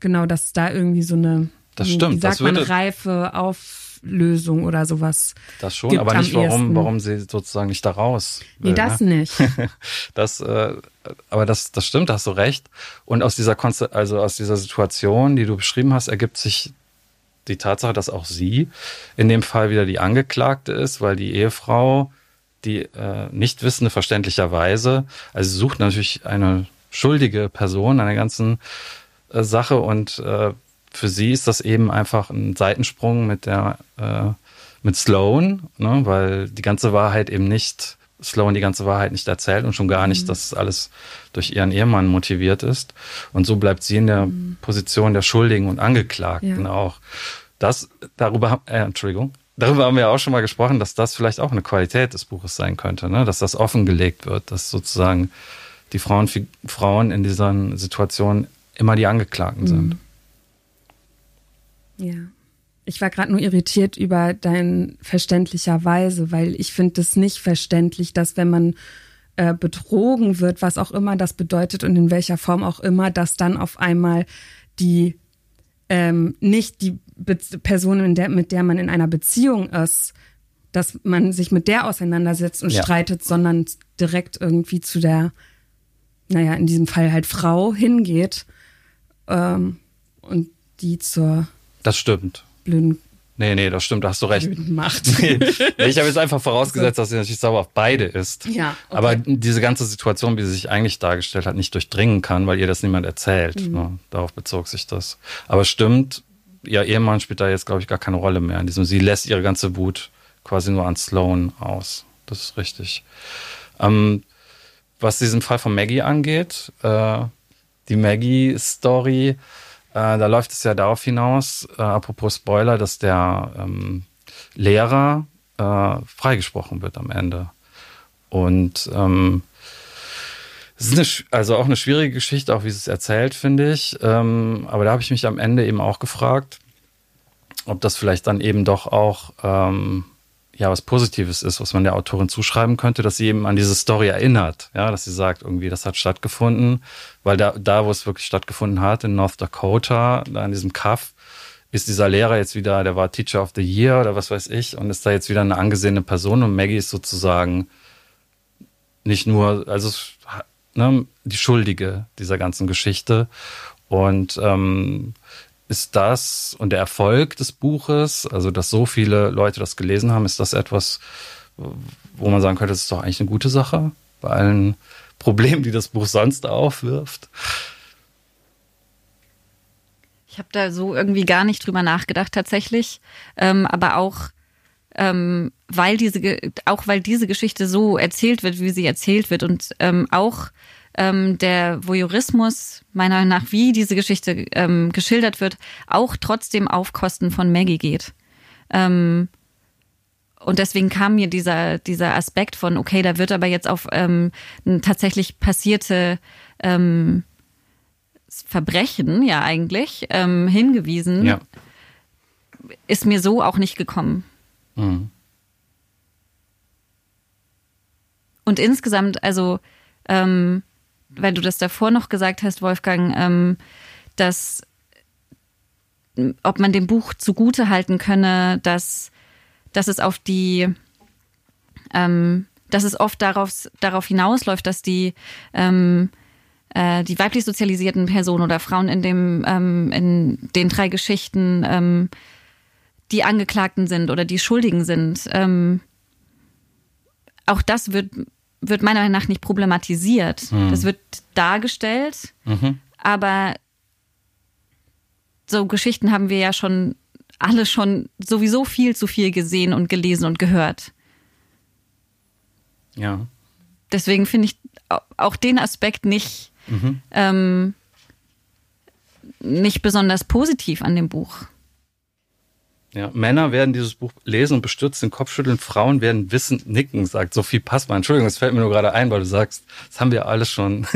genau, dass da irgendwie so eine, das stimmt, wie sagt man, reife Auflösung oder sowas. Das schon, aber nicht, warum, ehesten. warum sie sozusagen nicht da raus. Nee, will, das ne? nicht. Das, äh, aber das, das stimmt, da hast du recht. Und aus dieser Konste also aus dieser Situation, die du beschrieben hast, ergibt sich die Tatsache, dass auch sie in dem Fall wieder die Angeklagte ist, weil die Ehefrau, die äh, nicht wissende verständlicherweise, also sucht natürlich eine schuldige Person an der ganzen äh, Sache und äh, für sie ist das eben einfach ein Seitensprung mit der äh, mit Sloan, ne, weil die ganze Wahrheit eben nicht Sloan die ganze Wahrheit nicht erzählt und schon gar nicht, dass alles durch ihren Ehemann motiviert ist. Und so bleibt sie in der Position der Schuldigen und Angeklagten Ja. auch. Das darüber, haben- äh, Entschuldigung, darüber haben wir auch schon mal gesprochen, dass das vielleicht auch eine Qualität des Buches sein könnte, ne? dass das offengelegt wird, dass sozusagen die Frauen, Frauen in dieser Situation immer die Angeklagten sind. Ja. Ich war gerade nur irritiert über dein verständlicherweise, weil ich finde es nicht verständlich, dass wenn man äh, betrogen wird, was auch immer das bedeutet und in welcher Form auch immer, dass dann auf einmal die ähm, nicht die Be Person, in der, mit der man in einer Beziehung ist, dass man sich mit der auseinandersetzt und Ja. streitet, sondern direkt irgendwie zu der, naja, in diesem Fall halt Frau hingeht ähm, und die zur Das stimmt. blöden, Nee, nee, das stimmt, da hast du recht. macht. Nee, ich habe jetzt einfach vorausgesetzt, dass sie natürlich sauber auf beide ist. Ja, okay. Aber diese ganze Situation, wie sie sich eigentlich dargestellt hat, nicht durchdringen kann, weil ihr das niemand erzählt. Mhm. Ne? Darauf bezog sich das. Aber stimmt, ihr Ehemann spielt da jetzt, glaube ich, gar keine Rolle mehr in diesem. Sie lässt ihre ganze Wut quasi nur an Sloan aus. Das ist richtig. Ähm, was diesen Fall von Maggie angeht, äh, die Maggie-Story, äh, da läuft es ja darauf hinaus, äh, apropos Spoiler, dass der ähm, Lehrer äh, freigesprochen wird am Ende. Und ähm, es ist eine, also auch eine schwierige Geschichte, auch wie es erzählt, finde ich. Ähm, aber da habe ich mich am Ende eben auch gefragt, ob das vielleicht dann eben doch auch ähm, ja was Positives ist, was man der Autorin zuschreiben könnte, dass sie eben an diese Story erinnert, ja, dass sie sagt, irgendwie, das hat stattgefunden, weil da, da wo es wirklich stattgefunden hat, in North Dakota, da in diesem Kaff, ist dieser Lehrer jetzt wieder, der war Teacher of the Year oder was weiß ich, und ist da jetzt wieder eine angesehene Person und Maggie ist sozusagen nicht nur, also ne, die Schuldige dieser ganzen Geschichte. Und ähm, ist das und der Erfolg des Buches, also dass so viele Leute das gelesen haben, ist das etwas, wo man sagen könnte, das ist doch eigentlich eine gute Sache bei allen Problemen, die das Buch sonst aufwirft. Ich habe da so irgendwie gar nicht drüber nachgedacht tatsächlich, ähm, aber auch ähm, weil diese auch weil diese Geschichte so erzählt wird, wie sie erzählt wird und ähm, auch ähm, der Voyeurismus meiner Meinung nach, wie diese Geschichte ähm, geschildert wird, auch trotzdem auf Kosten von Maggie geht. Ähm, und deswegen kam mir dieser, dieser Aspekt von, okay, da wird aber jetzt auf ähm, tatsächlich passierte ähm, Verbrechen, ja eigentlich, ähm, hingewiesen, Ja. ist mir so auch nicht gekommen. Mhm. Und insgesamt, also, ähm, weil du das davor noch gesagt hast, Wolfgang, ähm, dass ob man dem Buch zugute halten könne, dass, dass es auf die, ähm, dass es oft darauf, darauf hinausläuft, dass die, ähm, äh, die weiblich sozialisierten Personen oder Frauen in dem, ähm, in den drei Geschichten, ähm, die Angeklagten sind oder die Schuldigen sind, ähm, auch das wird, wird meiner Meinung nach nicht problematisiert. Das wird dargestellt, Mhm. aber so Geschichten haben wir ja schon alle schon sowieso viel zu viel gesehen und gelesen und gehört. Ja. Deswegen finde ich au- auch den Aspekt nicht, ähm, nicht besonders positiv an dem Buch. Ja, Männer werden dieses Buch lesen und bestürzt den Kopf schütteln, Frauen werden wissend nicken, sagt Sophie Passmann. Entschuldigung, das fällt mir nur gerade ein, weil du sagst, das haben wir alles schon.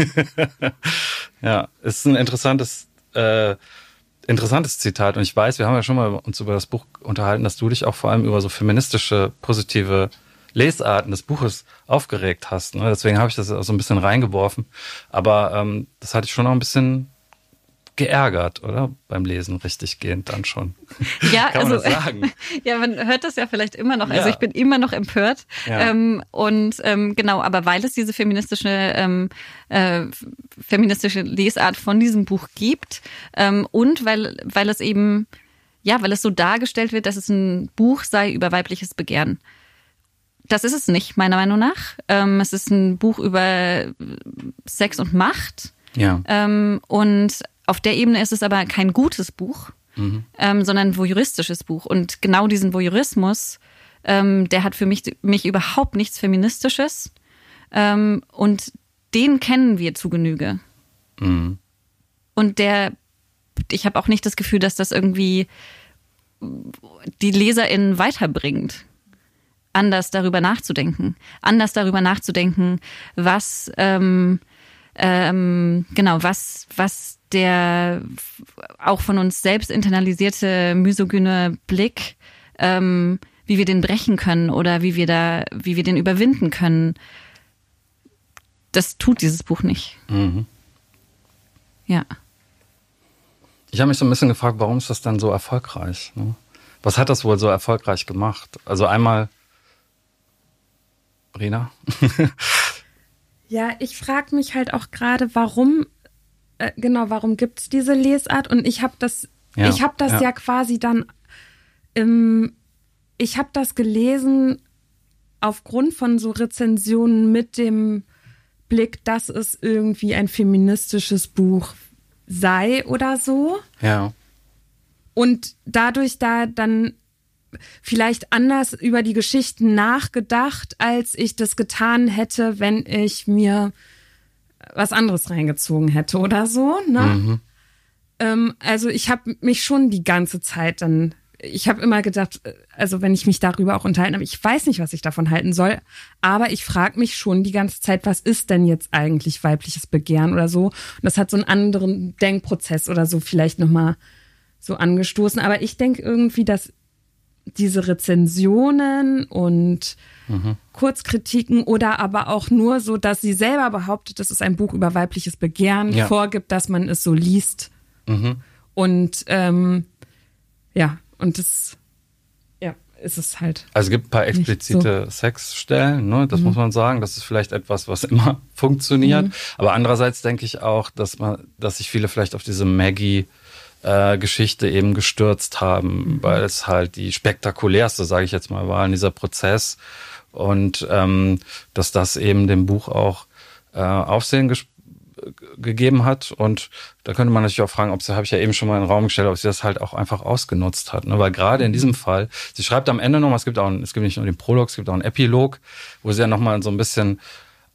ja, es ist ein interessantes, äh, interessantes Zitat und ich weiß, wir haben ja schon mal uns über das Buch unterhalten, dass du dich auch vor allem über so feministische, positive Lesarten des Buches aufgeregt hast. Ne? Deswegen habe ich das so ein bisschen reingeworfen. Aber ähm, das hatte ich schon noch ein bisschen geärgert, oder? Beim Lesen richtig gehend dann schon. Ja, Kann man also, das sagen? ja, man hört das ja vielleicht immer noch. Also Ja. ich bin immer noch empört. Ja. Ähm, und ähm, genau, aber weil es diese feministische ähm, äh, feministische Lesart von diesem Buch gibt ähm, und weil weil es eben ja, weil es so dargestellt wird, dass es ein Buch sei über weibliches Begehren. Das ist es nicht, meiner Meinung nach. Ähm, es ist ein Buch über Sex und Macht. Ja. Ähm, und auf der Ebene ist es aber kein gutes Buch, ähm, sondern ein voyeuristisches Buch. Und genau diesen Voyeurismus, ähm, der hat für mich, mich überhaupt nichts Feministisches. Ähm, und den kennen wir zu Genüge. Mhm. Und der, ich habe auch nicht das Gefühl, dass das irgendwie die LeserInnen weiterbringt, anders darüber nachzudenken. Anders darüber nachzudenken, was, ähm, ähm, genau, was, was der auch von uns selbst internalisierte misogyne Blick, ähm, wie wir den brechen können oder wie wir da, wie wir den überwinden können. Das tut dieses Buch nicht. Mhm. Ja. Ich habe mich so ein bisschen gefragt, warum ist das dann so erfolgreich? Ne? Was hat das wohl so erfolgreich gemacht? Also einmal, Rena? Ja, ich frage mich halt auch gerade, warum, äh, genau, warum gibt's diese Lesart? Und ich habe das, Ja, ich habe das ja. ja. quasi dann, ähm, ich habe das gelesen aufgrund von so Rezensionen mit dem Blick, dass es irgendwie ein feministisches Buch sei oder so. Ja. und dadurch da dann vielleicht anders über die Geschichten nachgedacht, als ich das getan hätte, wenn ich mir was anderes reingezogen hätte oder so. Ne? Ähm, also ich habe mich schon die ganze Zeit dann, ich habe immer gedacht, äh, also wenn ich mich darüber auch unterhalten habe, ich weiß nicht, was ich davon halten soll, aber ich frage mich schon die ganze Zeit, was ist denn jetzt eigentlich weibliches Begehren oder so? Und das hat so einen anderen Denkprozess oder so vielleicht nochmal so angestoßen. Aber ich denke irgendwie, dass diese Rezensionen und Kurzkritiken oder aber auch nur so, dass sie selber behauptet, das ist ein Buch über weibliches Begehren, Ja. vorgibt, dass man es so liest. Und ähm, ja, und das ja, ist es halt. Also es gibt ein paar explizite Sexstellen, ne? das muss man sagen. Das ist vielleicht etwas, was immer funktioniert. Aber andererseits denke ich auch, dass man, dass sich viele vielleicht auf diese Maggie äh, Geschichte eben gestürzt haben, weil es halt die spektakulärste, sage ich jetzt mal, war in dieser Prozess. Und ähm, dass das eben dem Buch auch äh, Aufsehen ges gegeben hat. Und da könnte man natürlich auch fragen, ob sie, habe ich ja eben schon mal in den Raum gestellt, ob sie das halt auch einfach ausgenutzt hat, ne? weil gerade in diesem Fall, sie schreibt am Ende noch, es gibt auch, einen, es gibt nicht nur den Prolog, es gibt auch einen Epilog, wo sie ja noch mal so ein bisschen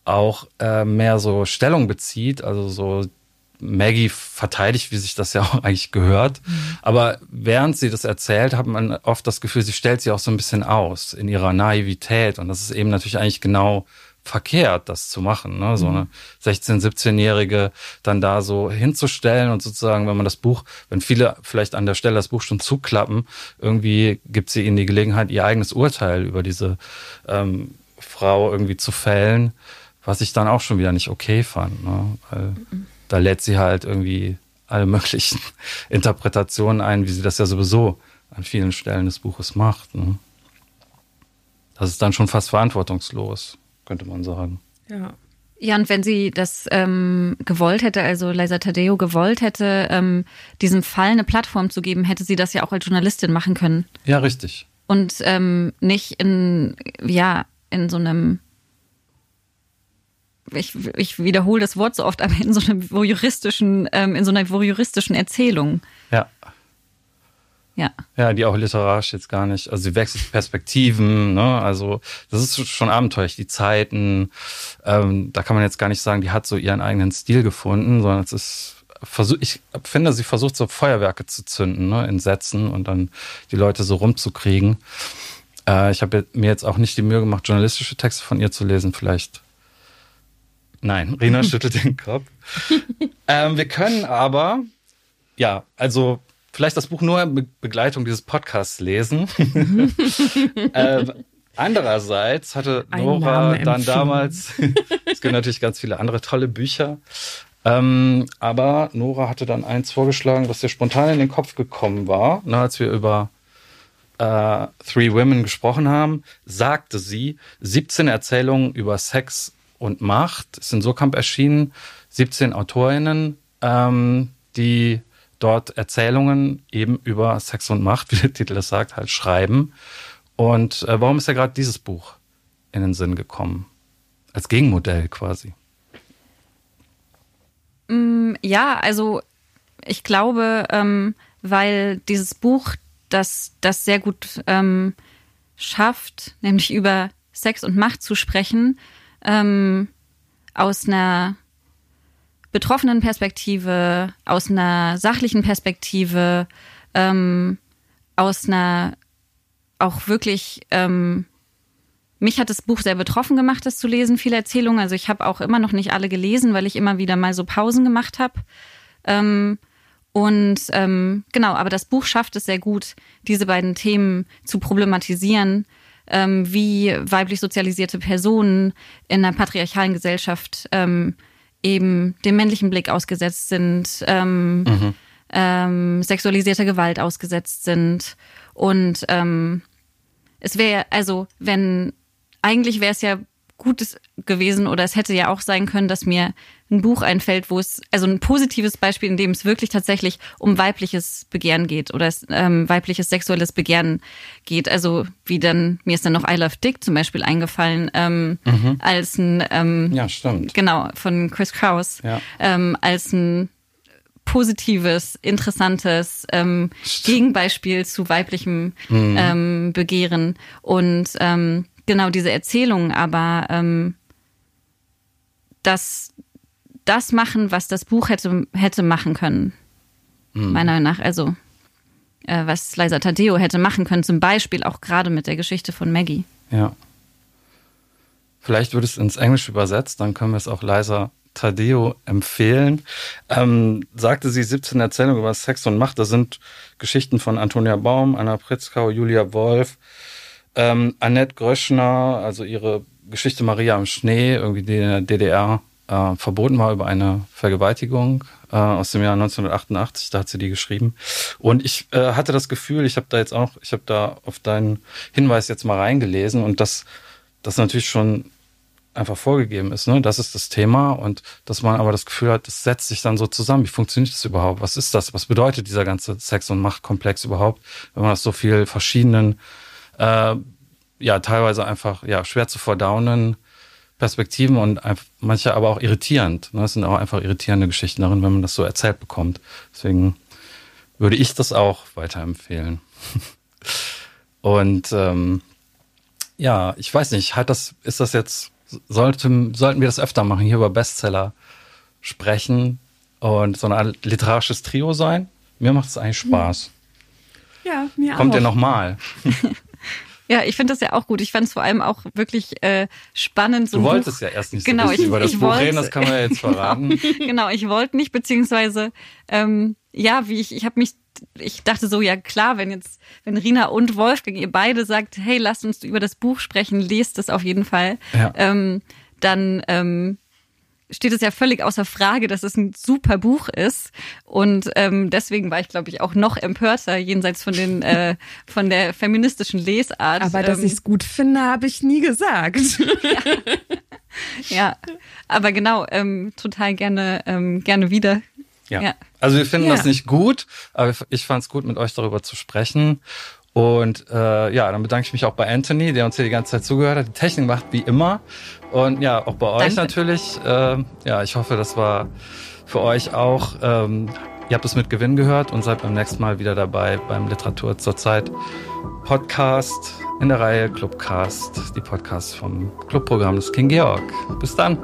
auch äh, mehr so Stellung bezieht, also so Maggie verteidigt, wie sich das ja auch eigentlich gehört. Aber während sie das erzählt, hat man oft das Gefühl, sie stellt sie auch so ein bisschen aus in ihrer Naivität. Und das ist eben natürlich eigentlich genau verkehrt, das zu machen. Ne? So eine 16-, 17-Jährige dann da so hinzustellen und sozusagen, wenn man das Buch, wenn viele vielleicht an der Stelle das Buch schon zuklappen, irgendwie gibt sie ihnen die Gelegenheit, ihr eigenes Urteil über diese ähm, Frau irgendwie zu fällen, was ich dann auch schon wieder nicht okay fand. Ne? Weil da lädt sie halt irgendwie alle möglichen Interpretationen ein, wie sie das ja sowieso an vielen Stellen des Buches macht. Ne? Das ist dann schon fast verantwortungslos, könnte man sagen. Ja. Ja, und wenn sie das ähm, gewollt hätte, also Liza Tadeo gewollt hätte, ähm, diesem Fall eine Plattform zu geben, hätte sie das ja auch als Journalistin machen können. Ja, richtig. Und ähm, nicht in, ja, in so einem, ich, ich wiederhole das Wort so oft, aber in so einem voyeuristischen, ähm, in so einer voyeuristischen Erzählung. Ja. Ja. Ja, die auch literarisch jetzt gar nicht. Also sie wechselt Perspektiven, ne? Also das ist schon abenteuerlich. Die Zeiten, ähm, da kann man jetzt gar nicht sagen, die hat so ihren eigenen Stil gefunden, sondern es ist versuch, ich finde, sie versucht so Feuerwerke zu zünden, ne, in Sätzen und dann die Leute so rumzukriegen. Äh, ich habe mir jetzt auch nicht die Mühe gemacht, journalistische Texte von ihr zu lesen. Vielleicht. Nein, Rina schüttelt den Kopf. ähm, wir können aber, ja, also vielleicht das Buch nur in Be Begleitung dieses Podcasts lesen. ähm, andererseits hatte Nora dann damals, es gibt natürlich ganz viele andere tolle Bücher, Ähm, aber Nora hatte dann eins vorgeschlagen, was dir spontan in den Kopf gekommen war, ne, als wir über äh, Three Women gesprochen haben, sagte sie 17 Erzählungen über Sex und Macht. Sind so Sokamp erschienen, 17 AutorInnen, ähm, die dort Erzählungen eben über Sex und Macht, wie der Titel es sagt, halt schreiben. Und äh, warum ist ja gerade dieses Buch in den Sinn gekommen? Als Gegenmodell quasi. Mm, ja, also ich glaube, ähm, weil dieses Buch das, das sehr gut ähm, schafft, nämlich über Sex und Macht zu sprechen, ähm, aus einer betroffenen Perspektive, aus einer sachlichen Perspektive, ähm, aus einer auch wirklich, ähm, mich hat das Buch sehr betroffen gemacht, das zu lesen, viele Erzählungen. Also ich habe auch immer noch nicht alle gelesen, weil ich immer wieder mal so Pausen gemacht habe. Ähm, und ähm, genau, aber das Buch schafft es sehr gut, diese beiden Themen zu problematisieren, ähm, wie weiblich sozialisierte Personen in einer patriarchalen Gesellschaft ähm, eben dem männlichen Blick ausgesetzt sind, ähm, mhm. ähm, sexualisierter Gewalt ausgesetzt sind. Und ähm, es wäre, also wenn, eigentlich wäre es ja Gutes gewesen oder es hätte ja auch sein können, dass mir ein Buch einfällt, wo es, also ein positives Beispiel, in dem es wirklich tatsächlich um weibliches Begehren geht oder es, ähm, weibliches sexuelles Begehren geht. Also wie dann, mir ist dann noch I Love Dick zum Beispiel eingefallen, ähm, mhm. als ein, ähm, ja, stimmt. Genau, von Chris Kraus, ja. ähm, als ein positives, interessantes ähm, Gegenbeispiel zu weiblichem mhm. ähm, Begehren. Und ähm, genau diese Erzählung, aber ähm, das, das machen, was das Buch hätte, hätte machen können. Mhm. Meiner Meinung nach, also äh, was Liza Tadeo hätte machen können, zum Beispiel auch gerade mit der Geschichte von Maggie. Ja. Vielleicht wird es ins Englische übersetzt, dann können wir es auch Liza Tadeo empfehlen. Ähm, sagte sie 17 Erzählungen über Sex und Macht. Das sind Geschichten von Antonia Baum, Anna Pritzkau, Julia Wolf, ähm, Annette Gröschner, also ihre Geschichte Maria im Schnee, irgendwie die in der DDR äh, verboten war über eine Vergewaltigung äh, aus dem Jahr 1988. Da hat sie die geschrieben. Und ich äh, hatte das Gefühl, ich habe da jetzt auch, ich habe da auf deinen Hinweis jetzt mal reingelesen und das, das natürlich schon einfach vorgegeben ist, ne? Das ist das Thema und dass man aber das Gefühl hat, das setzt sich dann so zusammen. Wie funktioniert das überhaupt? Was ist das? Was bedeutet dieser ganze Sex- und Machtkomplex überhaupt, wenn man das so viel verschiedenen äh, ja teilweise einfach ja schwer zu verdaunen Perspektiven und manche aber auch irritierend. Ne? Es sind auch einfach irritierende Geschichten darin, wenn man das so erzählt bekommt. Deswegen würde ich das auch weiterempfehlen. und ähm, ja, ich weiß nicht, hat das, ist das jetzt, sollte, sollten wir das öfter machen, hier über Bestseller sprechen und so Art literarisches Trio sein? Mir macht es eigentlich Spaß. Ja, mir Kommt auch. Kommt ihr nochmal? Ja, ich finde das ja auch gut. Ich fand es vor allem auch wirklich äh, spannend. So du wolltest Buch. ja erst nicht so genau, ich, über das Buch wollte, reden, das kann man ja jetzt verraten. genau, ich wollte nicht, beziehungsweise ähm, ja, wie ich, ich habe mich, ich dachte so, ja klar, wenn jetzt, wenn Rina und Wolfgang ihr beide sagt, hey, lasst uns über das Buch sprechen, lest es auf jeden Fall, ja. ähm, dann ähm, steht es ja völlig außer Frage, dass es ein super Buch ist. Und ähm, deswegen war ich, glaube ich, auch noch empörter, jenseits von den äh, von der feministischen Lesart. Aber dass ähm, ich es gut finde, habe ich nie gesagt. ja. ja, aber genau, ähm, total gerne, ähm, gerne wieder. Ja. ja. Also wir finden ja. das nicht gut, aber ich fand es gut, mit euch darüber zu sprechen. Und äh, ja, dann bedanke ich mich auch bei Anthony, der uns hier die ganze Zeit zugehört hat. Die Technik macht wie immer. Und ja, auch bei euch Danke. natürlich. Äh, ja, ich hoffe, das war für euch auch. Ähm, ihr habt es mit Gewinn gehört und seid beim nächsten Mal wieder dabei beim Literatur zur Zeit Podcast in der Reihe Clubcast, die Podcasts vom Clubprogramm des King Georg. Bis dann.